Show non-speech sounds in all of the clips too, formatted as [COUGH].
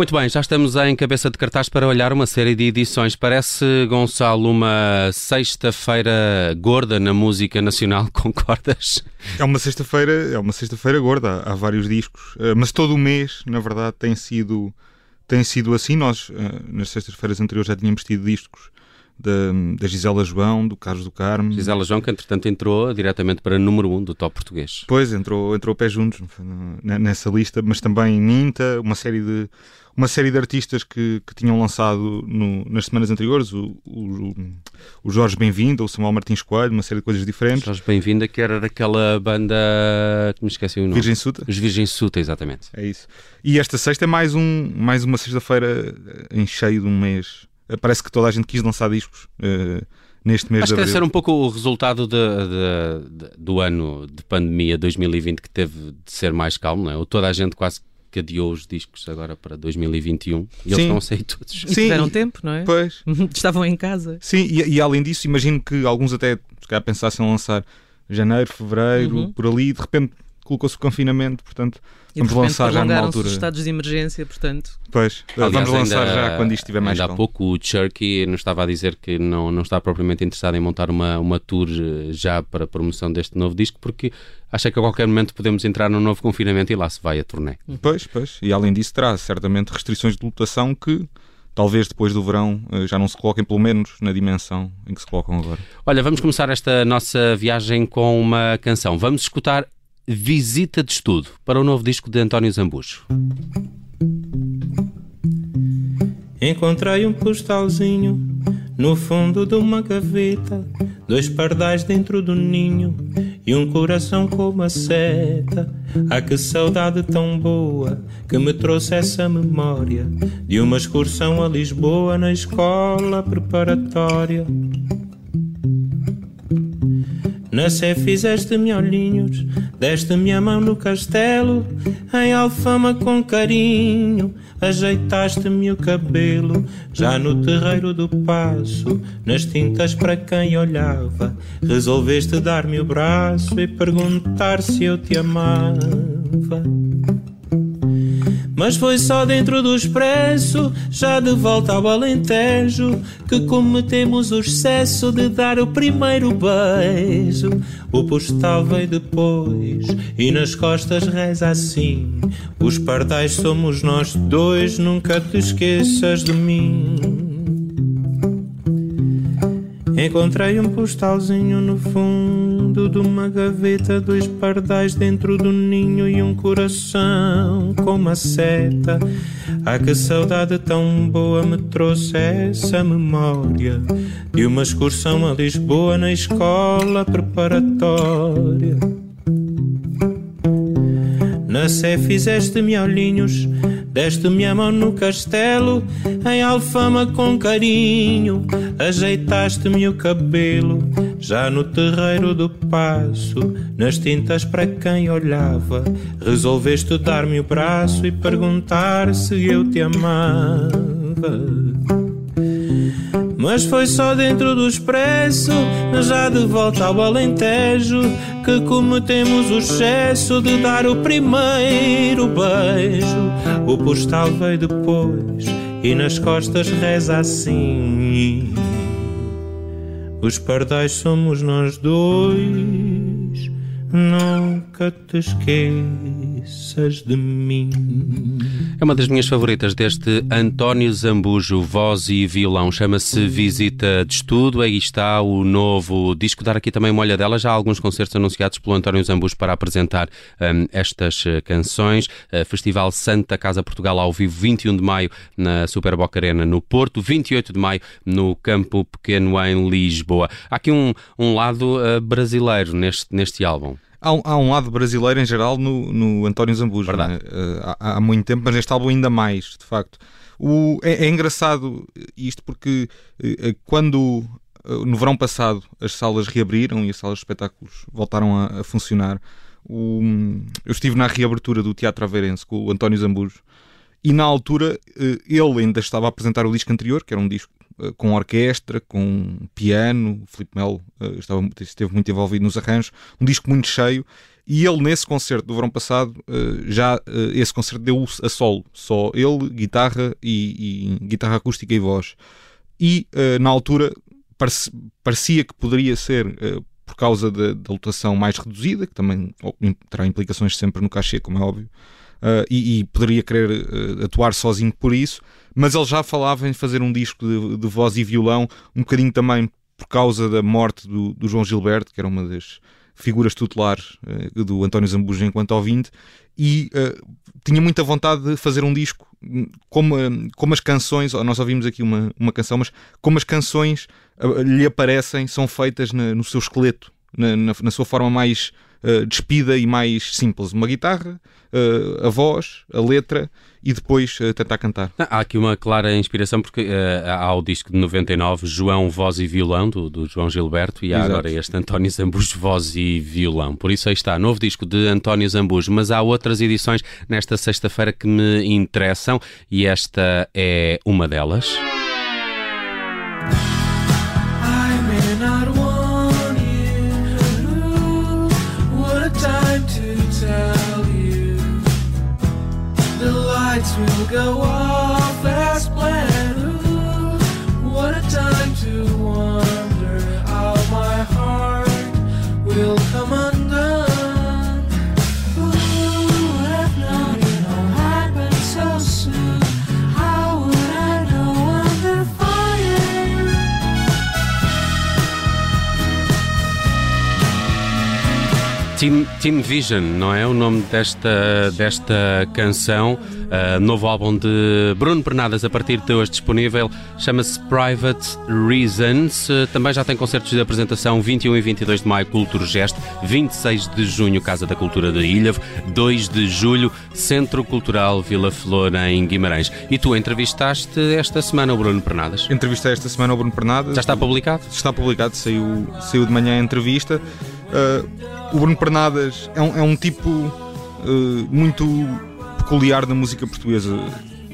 Muito bem, já estamos em cabeça de cartaz para olhar uma série de edições. Parece, Gonçalo, uma sexta-feira gorda na música nacional, [LAUGHS] concordas? É uma sexta-feira, é uma sexta-feira gorda, há vários discos, eh, mas todo o mês, na verdade, tem sido tem sido assim. Nós, eh, nas sextas-feiras anteriores, já tínhamos tido discos da, da Gisela João, do Carlos do Carmo. Gisela João, que entretanto entrou diretamente para número 1 um do top português. Pois, entrou, entrou pé juntos nessa lista, mas também Minta, uma série de, uma série de artistas que, que tinham lançado no, nas semanas anteriores, o, o, o Jorge Bem-vindo, o Samuel Martins Coelho, uma série de coisas diferentes. Jorge Bem-vindo, que era daquela banda que me esqueci o nome. Virgem Suta. Os Virgem Suta, exatamente. É isso. E esta sexta é mais, um, mais uma sexta-feira em cheio de um mês parece que toda a gente quis lançar discos uh, neste mês Acho de abril. Acho que ser um pouco o resultado de, de, de, do ano de pandemia 2020 que teve de ser mais calmo, não é? Ou toda a gente quase que adiou os discos agora para 2021 e eles estão a sair todos. E Sim, tiveram tempo, não é? Pois. [LAUGHS] Estavam em casa. Sim, e, e, além disso, imagino que alguns até se calhar pensassem em lançar janeiro, fevereiro, uhum. por ali, e de repente colocou-se o confinamento, portanto e vamos lançar já numa altura. os estados de emergência, portanto. Pois, Aliás, vamos lançar ainda, já quando isto estiver mais Ainda há pouco o Cherky nos estava a dizer que não, não está propriamente interessado em montar uma, uma tour eh, já para a promoção deste novo disco, porque acha que a qualquer momento podemos entrar num novo confinamento e lá se vai a turnê. Pois, pois. E além disso traz certamente restrições de lotação que talvez depois do verão eh, já não se coloquem, pelo menos na dimensão em que se colocam agora. Olha, vamos começar esta nossa viagem com uma canção. Vamos escutar Visita de Estudo para o novo disco de António Zambujo. Encontrei um postalzinho no fundo de uma gaveta, dois pardais dentro do ninho e um coração com uma seta. Ah, que saudade tão boa que me trouxe essa memória de uma excursão a Lisboa na escola preparatória. Na Sé fizeste-me olhinhos, deste-me a mão no castelo, em alfama com carinho, ajeitaste-me o cabelo, já no terreiro do passo, nas tintas para quem olhava, resolveste dar-me o braço e perguntar se eu te amava. Mas foi só dentro do expresso, já de volta ao Alentejo, que cometemos o excesso de dar o primeiro beijo. O postal veio depois e nas costas reza assim: Os pardais somos nós dois, nunca te esqueças de mim. Encontrei um postalzinho no fundo de uma gaveta, dois pardais dentro do ninho e um coração com uma seta. Ah, que saudade tão boa me trouxe essa memória de uma excursão a Lisboa na escola preparatória. Na Sé fizeste-me olhinhos, deste-me a mão no castelo, em alfama com carinho, ajeitaste-me o cabelo, já no terreiro do passo, nas tintas para quem olhava, resolveste dar-me o braço e perguntar se eu te amava. Mas foi só dentro do expresso, já de volta ao Alentejo, que cometemos o excesso de dar o primeiro beijo. O postal veio depois e nas costas reza assim: Os pardais somos nós dois, nunca te esqueças de mim. É uma das minhas favoritas deste António Zambujo, voz e violão. Chama-se Visita de Estudo. Aí está o novo disco. Dar aqui também uma olhadela. Já há alguns concertos anunciados pelo António Zambujo para apresentar um, estas uh, canções. Uh, Festival Santa Casa Portugal ao vivo, 21 de maio na Super Boca Arena no Porto, 28 de maio no Campo Pequeno em Lisboa. Há aqui um, um lado uh, brasileiro neste, neste álbum. Há um, há um, lado brasileiro em geral no, no António Zambujo, né? há, há, muito tempo, mas neste álbum ainda mais, de facto. O, é, é, engraçado isto porque uh, quando uh, no verão passado as salas reabriram e as salas de espetáculos voltaram a, a funcionar, o, eu estive na reabertura do Teatro Aveirense com o António Zambujo e na altura ele ainda estava a apresentar o disco anterior, que era um disco com orquestra, com piano, o Filipe Melo uh, estava, esteve muito envolvido nos arranjos, um disco muito cheio, e ele nesse concerto do verão passado, já esse concerto deu a solo, só ele, guitarra e, e guitarra acústica e voz. E na altura parecia que poderia ser por causa da, da lotação mais reduzida, que também terá implicações sempre no cachê, como é óbvio, uh, e, e, poderia querer uh, atuar sozinho por isso, mas ele já falava em fazer um disco de, de voz e violão, um bocadinho também por causa da morte do, do João Gilberto, que era uma das figuras tutelares uh, do António Zambujo enquanto ouvinte, e tinha muita vontade de fazer um disco como, como as canções, nós ouvimos aqui uma, uma canção, mas como as canções lhe aparecem, são feitas na, no seu esqueleto, na, na, na sua forma mais uh, despida e mais simples. Uma guitarra, uh, a voz, a letra e depois uh, tentar cantar. Há aqui uma clara inspiração porque uh, há o disco de 99, João, Voz e Violão, do, do João Gilberto, e há Exato. agora este António Zambujo, Voz e Violão. Por isso aí está, novo disco de António Zambujo, mas há outras edições nesta sexta-feira que me interessam e esta é uma delas. Team, Team Vision, não é o nome desta, desta canção? Uh, novo álbum de Bruno Pernadas a partir de hoje disponível, chama-se Private Reasons. Uh, também já tem concertos de apresentação 21 e 22 de maio, Cultura Geste, 26 de junho, Casa da Cultura de Ilhavo, 2 de julho, Centro Cultural Vila Flor em Guimarães. E tu entrevistaste esta semana o Bruno Pernadas? Entrevistei esta semana o Bruno Pernadas. Já está publicado? Está publicado, saiu, saiu de manhã a entrevista. Uh, o Bruno Pernadas é um, é um tipo muito peculiar da música portuguesa.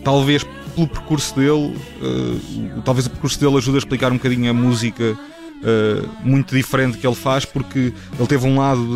Talvez pelo percurso dele, uh, talvez o percurso dele ajude a explicar um bocadinho a música uh, muito diferente que ele faz, porque ele teve um lado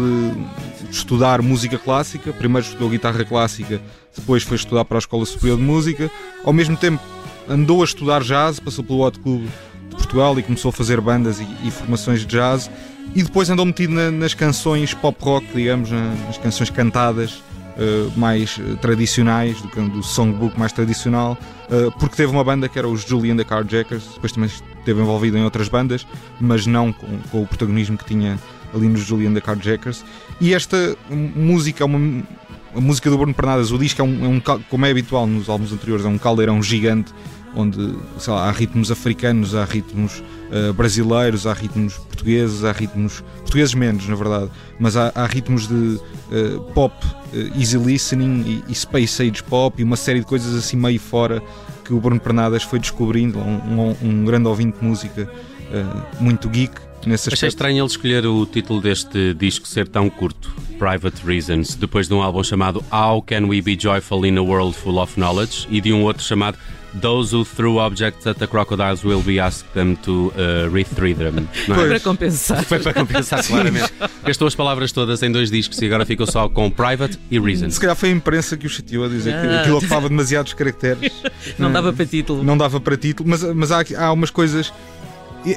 de estudar música clássica, primeiro estudou guitarra clássica, depois foi estudar para a Escola Superior de Música, ao mesmo tempo andou a estudar jazz, passou pelo Hot Club de Portugal e começou a fazer bandas e, e formações de jazz, e depois andou metido na, nas canções pop rock, digamos, nas canções cantadas uh, mais eh, tradicionais, do, do songbook mais tradicional, uh, porque teve uma banda que era os Julian the Carjackers, depois também esteve envolvido em outras bandas, mas não com, com o protagonismo que tinha ali nos Julian the Carjackers. E esta música é uma. A música do Bruno Pernadas, o disco é um, é um, como é habitual nos álbuns anteriores, é um caldeirão gigante onde lá, há ritmos africanos, há ritmos uh, brasileiros, há ritmos portugueses, há ritmos portugueses menos, na verdade, mas há, há ritmos de uh, pop, uh, easy listening e, e, space age pop e uma série de coisas assim meio fora que o Bruno Pernadas foi descobrindo, um, um, um grande ouvinte de música, muito geek. Nesse Achei estranho ele escolher o título deste disco ser tão curto, Private Reasons, depois de um álbum chamado How Can We Be Joyful in a World Full of Knowledge e de um outro chamado Those who threw objects at the crocodiles will be asked them to uh, retrieve them. Não é? Foi para compensar. Foi para compensar, claramente. Gastou as palavras todas em dois discos e agora ficou só com Private e Reason. Se calhar foi a imprensa que o chateou a dizer ah. que aquilo ocupava demasiados caracteres. Não dava para título. Não dava para título, mas, mas há, há umas coisas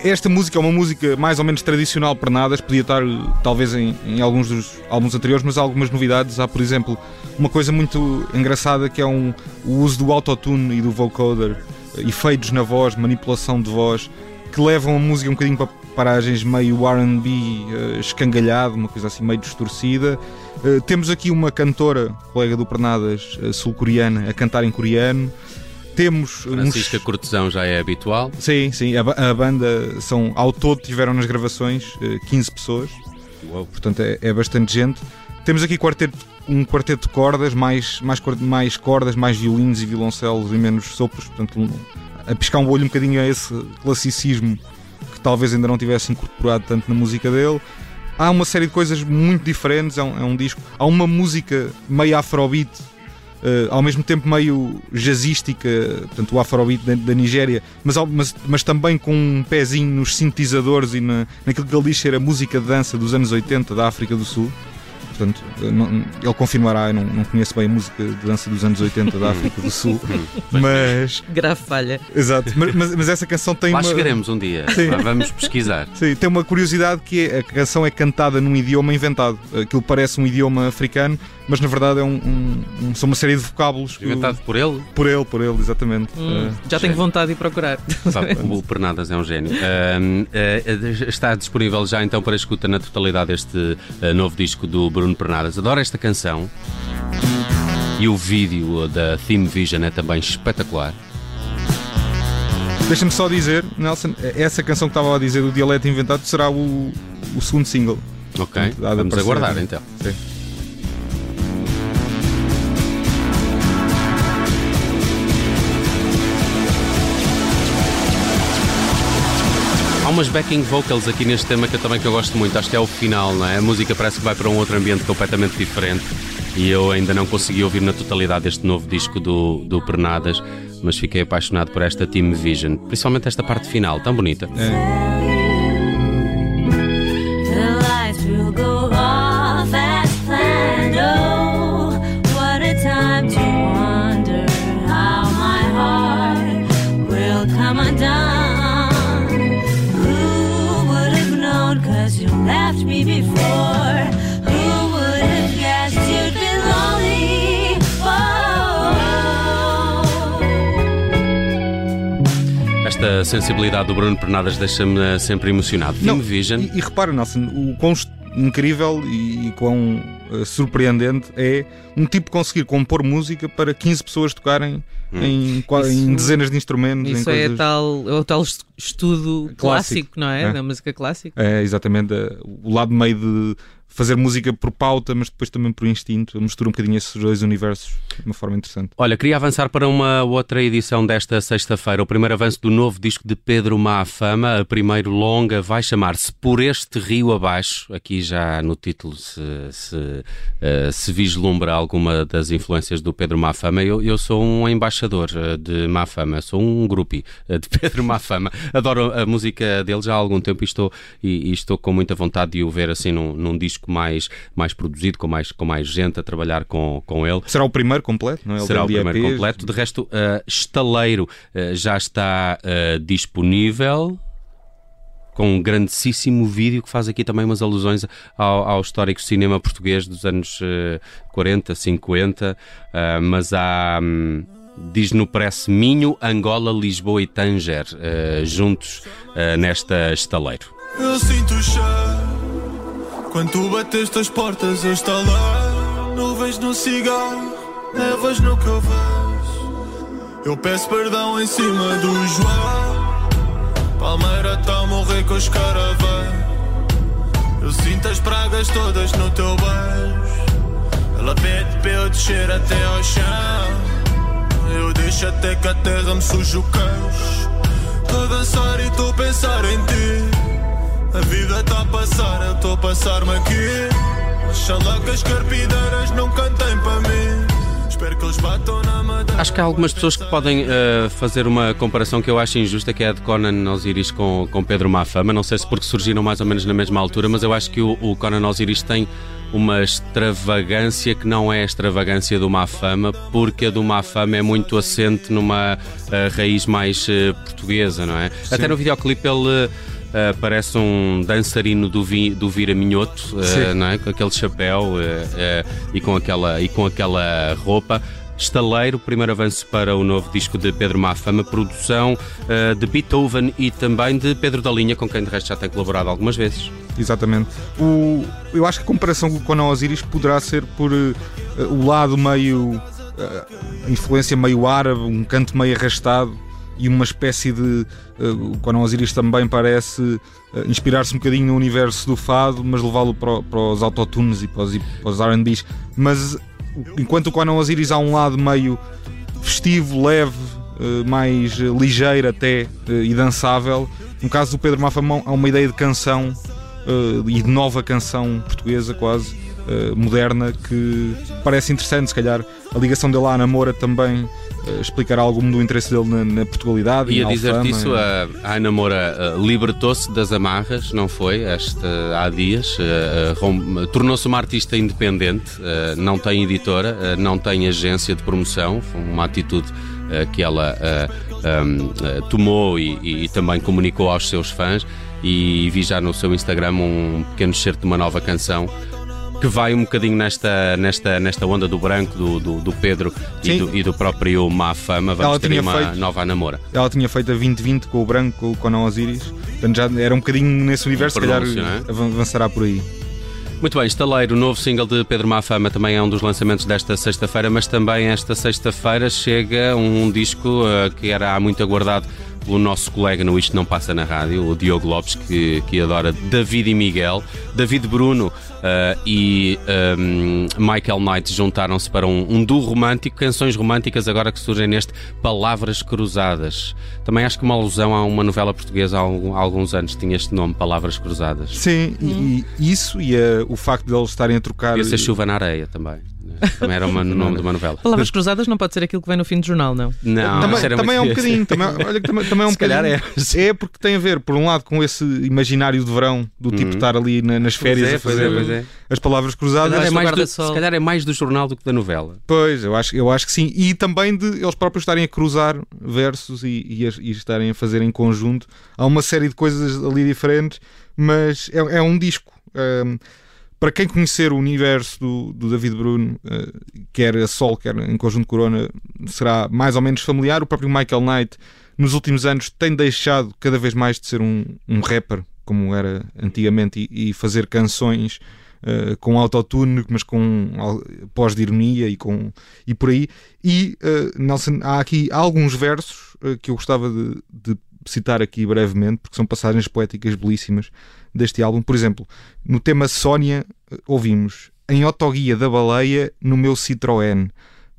esta música é uma música mais ou menos tradicional para nadas, podia estar talvez em, em, alguns dos álbuns anteriores, mas há algumas novidades. Há, por exemplo, uma coisa muito engraçada que é um, o uso do autotune e do vocoder, efeitos na voz, manipulação de voz, que levam a música um bocadinho para paragens meio RB uh, escangalhado, uma coisa assim meio distorcida. Uh, temos aqui uma cantora, colega do Pernadas, uh, sul-coreana, a cantar em coreano. Temos Francisca uns... Cortesão já é habitual. Sim, sim. A, a, banda são, ao todo, tiveram nas gravações 15 eh, pessoas. Uou. Portanto, é, é, bastante gente. Temos aqui quarteto, um quarteto de cordas, mais, mais, mais cordas, mais violinos e violoncelos e menos sopros. Portanto, a piscar um olho um bocadinho a esse classicismo que talvez ainda não tivesse incorporado tanto na música dele. Há uma série de coisas muito diferentes. É um, é um disco. Há uma música meio afrobeat uh, ao mesmo tempo meio jazzística, portanto o afrobeat da, da Nigéria, mas, mas, mas, também com um pezinho nos sintetizadores e na, naquilo que ele diz ser a música de dança dos anos 80 da África do Sul. Portanto, não, ele confirmará, eu não, não, conheço bem a música de dança dos anos 80 da África do Sul, [LAUGHS] mas. [LAUGHS] Grave falha. Exato, mas, mas, mas essa canção tem Lá uma. chegaremos um dia, Sim. vamos pesquisar. Sim, tem uma curiosidade que é, a canção é cantada num idioma inventado. Aquilo parece um idioma africano, mas na verdade é um, um, um são uma série de vocábulos. Inventado por ele? Por ele, por ele, exatamente. Hum, uh, já tenho vontade de ir procurar. Sabe, o Pernadas é um gênio. [LAUGHS] Uh, uh, está disponível já então para escuta na totalidade este novo disco do Bruno Pernadas. Adoro esta canção. E o vídeo da Theme Vision é também espetacular. Deixa-me só dizer, Nelson, essa canção que estava a dizer, o Dialeto Inventado, será o, o segundo single. Ok, vamos aguardar então. Sim. Umas backing vocals aqui neste tema que eu também que eu gosto muito. Acho que é o final, não é? A música parece que vai para um outro ambiente completamente diferente. E eu ainda não consegui ouvir na totalidade este novo disco do, do Pernadas, mas fiquei apaixonado por esta Team Vision, principalmente esta parte final, tão bonita. É. Esta sensibilidade do Bruno Pernadas deixa-me sempre emocionado. Film Vision. E, e repara, Nelson, o quão incrível e, e quão uh, surpreendente é um tipo conseguir compor música para 15 pessoas tocarem hum. em, isso, em, dezenas de instrumentos. Isso é, coisas... tal, é o tal estudo clássico, clássico não é? é? Da música clássica. É, exatamente. O lado meio de fazer música por pauta, mas depois também por instinto. Mistura um bocadinho esses dois universos de uma forma interessante. Olha, queria avançar para uma outra edição desta sexta-feira. O primeiro avanço do novo disco de Pedro Má Fama, a primeiro longa, vai chamar-se Por Este Rio Abaixo. Aqui já no título se, se, uh, se vislumbra alguma das influências do Pedro Má Fama. Eu, eu sou um embaixador uh, de Má Fama, sou um grupi uh, de [LAUGHS] Pedro Má Fama. Adoro a música dele já há algum tempo e estou, e, e estou com muita vontade de o ver assim num, num disco disco mais, mais produzido, com mais, com mais gente a trabalhar com, com ele. Será o primeiro completo, não é? Será o primeiro EPs. completo. De resto, uh, Estaleiro uh, já está uh, disponível com um grandíssimo vídeo que faz aqui também umas alusões ao, ao histórico cinema português dos anos uh, 40, 50, uh, mas há. Um, diz no Press Minho, Angola, Lisboa e Tanger, uh, juntos uh, nesta estaleiro. Eu sinto o cheiro quando tu bateste as portas, eu estou lá. Nuvens no cigarro, nevas no que eu peço perdão em cima do João. Palmeira tá a morrer com os caravãs. Eu sinto as pragas todas no teu beijo. Ela pede para eu descer até ao chão. Eu deixo até que a terra me suja o queixo. Tô a dançar e tô a pensar em ti. A vida está a passar, eu estou a passar-me aqui. Oxalá que as carpideiras não cantem para mim. Espero que eles batam na madeira. Acho que há algumas pessoas que podem uh, fazer uma comparação que eu acho injusta, que é a de Conan Osiris com, com Pedro Mafama. Não sei se porque surgiram mais ou menos na mesma altura, mas eu acho que o, o Conan Osiris tem uma extravagância que não é a extravagância do Mafama, porque a do Mafama é muito assente numa uh, raiz mais uh, portuguesa, não é? Sim. Até no videoclipe ele Uh, parece um dançarino do, vi, do Vira Minhoto, uh, não é? com aquele chapéu uh, e, com aquela, e com aquela roupa. Estaleiro, primeiro avanço para o novo disco de Pedro Mafama, produção uh, de Beethoven e também de Pedro da Linha, com quem de resto já tem colaborado algumas vezes. Exatamente. O, eu acho que a comparação com a Osiris poderá ser por uh, o lado meio. Uh, influência meio árabe, um canto meio arrastado e uma espécie de. Uh, o Conan Osiris também parece uh, inspirar-se um bocadinho no universo do fado, mas levá-lo para, para, os autotunes e para os, para os RBs. Mas enquanto o Conan Osiris há um lado meio festivo, leve, mais ligeiro até e dançável, no caso do Pedro Mafamão há uma ideia de canção e de nova canção portuguesa quase uh, moderna que parece interessante, se calhar a ligação dele à Namora também uh, explicará algum do interesse dele na, na Portugalidade. E a dizer-te isso, a, a Ana Moura uh, libertou-se das amarras, não foi? Este, há dias, uh, tornou-se uma artista independente, não tem editora, não tem agência de promoção, foi uma atitude que ela um, tomou e, e, e também comunicou aos seus fãs. E vi já no seu Instagram um pequeno excerto de uma nova canção que vai um bocadinho nesta, nesta, nesta onda do branco, do, do, do Pedro e do, e do, próprio Má Fama. Vamos ela ter uma feito, nova namora. Ela tinha feito a 2020 com o branco, com o Osiris. Portanto, já era um bocadinho nesse universo, se calhar é? avançará por aí. Muito bem, Estaleiro, o novo single de Pedro Mafama também é um dos lançamentos desta sexta-feira, mas também esta sexta-feira chega um disco uh, que era há muito aguardado o nosso colega no Isto Não Passa na Rádio, o Diogo Lopes, que, que adora David e Miguel. David Bruno uh, e um, Michael Knight juntaram-se para um, um duo romântico, canções românticas agora que surgem neste Palavras Cruzadas. Também acho que uma alusão a uma novela portuguesa há, alguns anos tinha este nome, Palavras Cruzadas. Sim, hum. e, isso e uh, o facto de eles estarem a trocar. Ia ser chuva na areia também. Também era o nome de uma novela. Palavras cruzadas não pode ser aquilo que vem no fim do jornal, não? Não, também, também é um bocadinho. Também, olha, também, também é um [LAUGHS] Se bocadinho. É. é porque tem a ver, por um lado, com esse imaginário de verão, do tipo uhum. estar ali na, nas férias é, a fazer é, é. as palavras cruzadas. Se calhar, é do, se calhar, é mais do jornal do que da novela. Pois, eu acho, eu acho que sim. E também de eles próprios estarem a cruzar versos e, e, e estarem a fazer em conjunto. Há uma série de coisas ali diferentes, mas é, é um disco. Um, para quem conhecer o universo do, do David Bruno, uh, quer a Sol, quer em conjunto Corona, será mais ou menos familiar. O próprio Michael Knight, nos últimos anos, tem deixado cada vez mais de ser um, um rapper, como era antigamente, e, e fazer canções uh, com autotune, mas com pós de ironia e, com, e por aí. E, uh, Nelson, há aqui alguns versos que eu gostava de, de citar aqui brevemente, porque são passagens poéticas belíssimas deste álbum. Por exemplo, no tema Sónia, eh, ouvimos em autoguia da baleia no meu Citroën,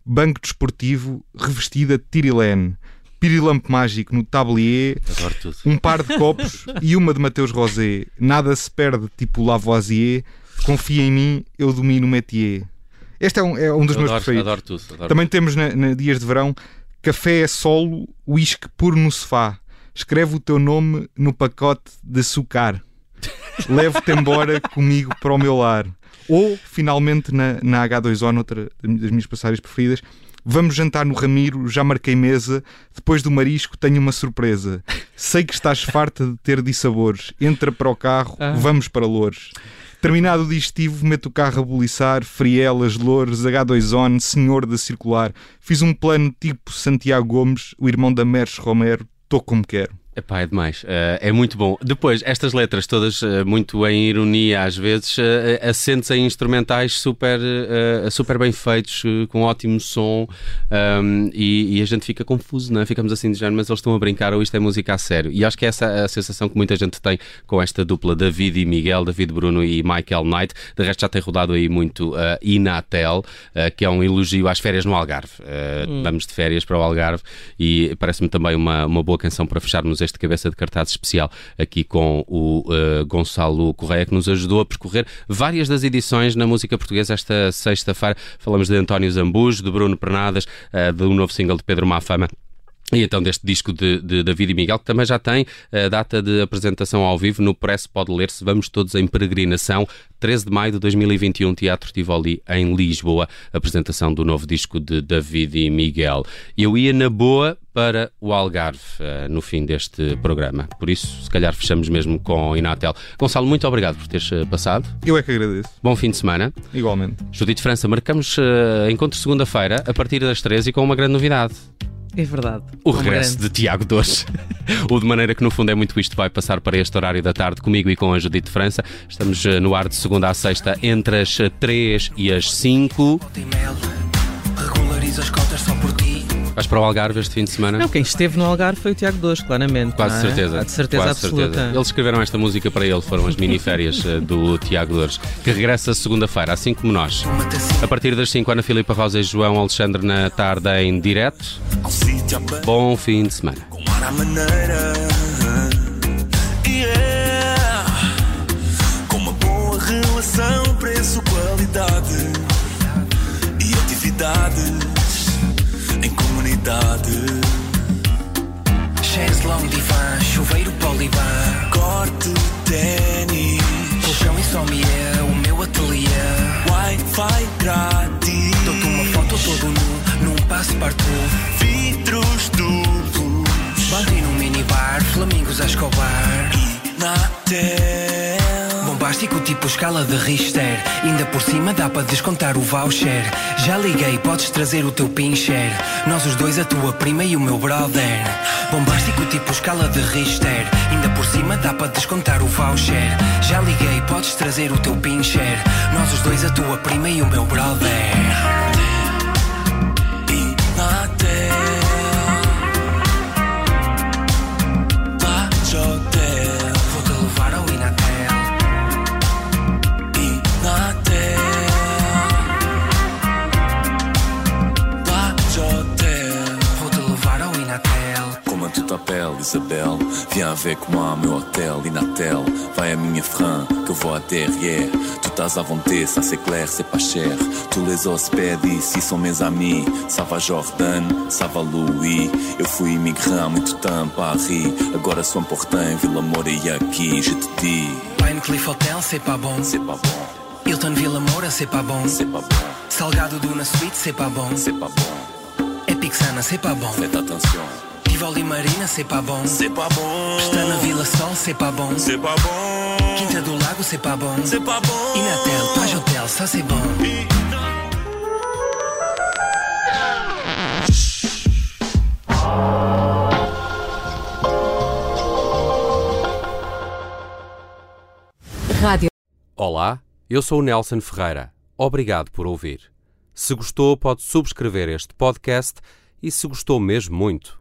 banco desportivo revestida de tirilene, pirilampo mágico no tablier, um par de copos e uma de Mateus Rosé. Nada se perde, tipo Lavoisier. Confia em mim, eu domino o métier. Este é um, é um dos eu meus adoro, preferidos. Adoro tudo, adoro Também temos na, na, dias de verão café é solo, uísque puro no sofá. Escreve o teu nome no pacote de açúcar levo-te embora comigo para o meu lar. Ou, finalmente, na, na H2O, noutra das minhas passagens preferidas, Vamos jantar no Ramiro, já marquei mesa. Depois do marisco, tenho uma surpresa. Sei que estás farta de ter dissabores. Entra para o carro, ah. vamos para Loures. Terminado o digestivo, meto o carro a buliçar, Frielas, Loures, H2On, Senhor da Circular. Fiz um plano tipo Santiago Gomes, o irmão da Merce Romero, estou como quero. Epá, é demais. Uh, é muito bom. Depois, estas letras todas uh, muito em ironia, às vezes, uh, assentes em instrumentais super, super bem feitos, com ótimo som, um, e, e, a gente fica confuso, não é? Ficamos assim de género, mas eles estão a brincar ou isto é música a sério. E acho que essa é a sensação que muita gente tem com esta dupla David e Miguel, David Bruno e Michael Knight. De resto, já tem rodado aí muito uh, Inatel, que é um elogio às férias no Algarve. Hum. Vamos de férias para o Algarve e parece-me também uma, uma boa canção para fecharmos este cabeça de cartaz especial aqui com o uh, Gonçalo Correia, que nos ajudou a percorrer várias das edições na música portuguesa esta sexta-feira. Falamos de António Zambujo, de Bruno Pernadas, uh, do novo single de Pedro Mafama e então deste disco de, de, David e Miguel, que também já tem a data de apresentação ao vivo no Press Pode Ler-se. Vamos todos em peregrinação. 13 de maio de 2021, Teatro Tivoli em Lisboa. Apresentação do novo disco de David e Miguel. Eu ia na boa para o Algarve uh, no fim deste programa. Por isso, se calhar fechamos mesmo com Inatel. Gonçalo, muito obrigado por teres eh, passado. Eu é que agradeço. Bom fim de semana. Igualmente. Judite França, marcamos encontro segunda-feira a partir das 13 e com uma grande novidade. É verdade. O regresso de Tiago Dores. o de maneira que no fundo é muito isto vai passar para este horário da tarde comigo e com a Judite França. Estamos eh, no ar de segunda a sexta entre as 3 e as 5. Regulariza as só. Vais para o Algarve este fim de semana? Não, quem esteve no Algarve foi o Tiago Dores, claramente. Quase é? certeza. Há de certeza Quase absoluta. Certeza. Eles escreveram esta música para ele, foram as miniférias eh, do Tiago Dores, que regressa segunda-feira, assim como nós. A partir das 5, Ana Filipa Rosa e João Alexandre na tarde em direto. Bom fim de semana. Com uma boa relação bom preço, qualidade e atividades em comunidade. Chairs long divã, chuveiro poliban, corte, tênis, colchão e sommelier, o meu ateliê. Wi-Fi grátis. Dou-te uma foto todo nu, num passo partout. Vidros duplos. Banco num minibar, flamingos a escovar. E Natel. Bombástico tipo escala de Richter. Ainda por cima dá para descontar o voucher. Já liguei, podes trazer o teu pincher. Nós os dois, a tua prima e o meu brother. Bombástico tipo escala de Richter. Ainda por cima dá para descontar o voucher. Já liguei, podes trazer o teu pincher. Nós os dois, a tua prima e o meu brother. Tu t'appelles, Isabelle Viens avec moi à meu hôtel, Inatel. Vai à minha frein, que eu vou à derrière. Tu estás à vontade, ça c'est clair, c'est pas cher. Tous les hospedes ici sont mes amis. Ça va Jordan, ça va Louis. Eu fui imigrant há muito tempo a Paris. Agora sou important Vila Moura e aqui Je te dis, Pine Cliff Hotel, c'est pas bon. c'est pas bon, Hilton Villa Moura, c'est pas bon. c'est pas bon, Salgado Duna Suite, c'est pas bon. c'est pas bon Epic Sana, c'est pas bon. Faites attention, Tivoli Marina, pas bon. C'est pas bon. Pestana Vila Sol, bon. C'est pas bon. Quinta do Lago, c'est pas bon. C'est pas bon. Inatel, Page Hotel, ça c'est bon. Rádio. Olá, eu sou o Nelson Ferreira. Obrigado por ouvir. Se gostou, pode subscrever este podcast e, se gostou mesmo muito,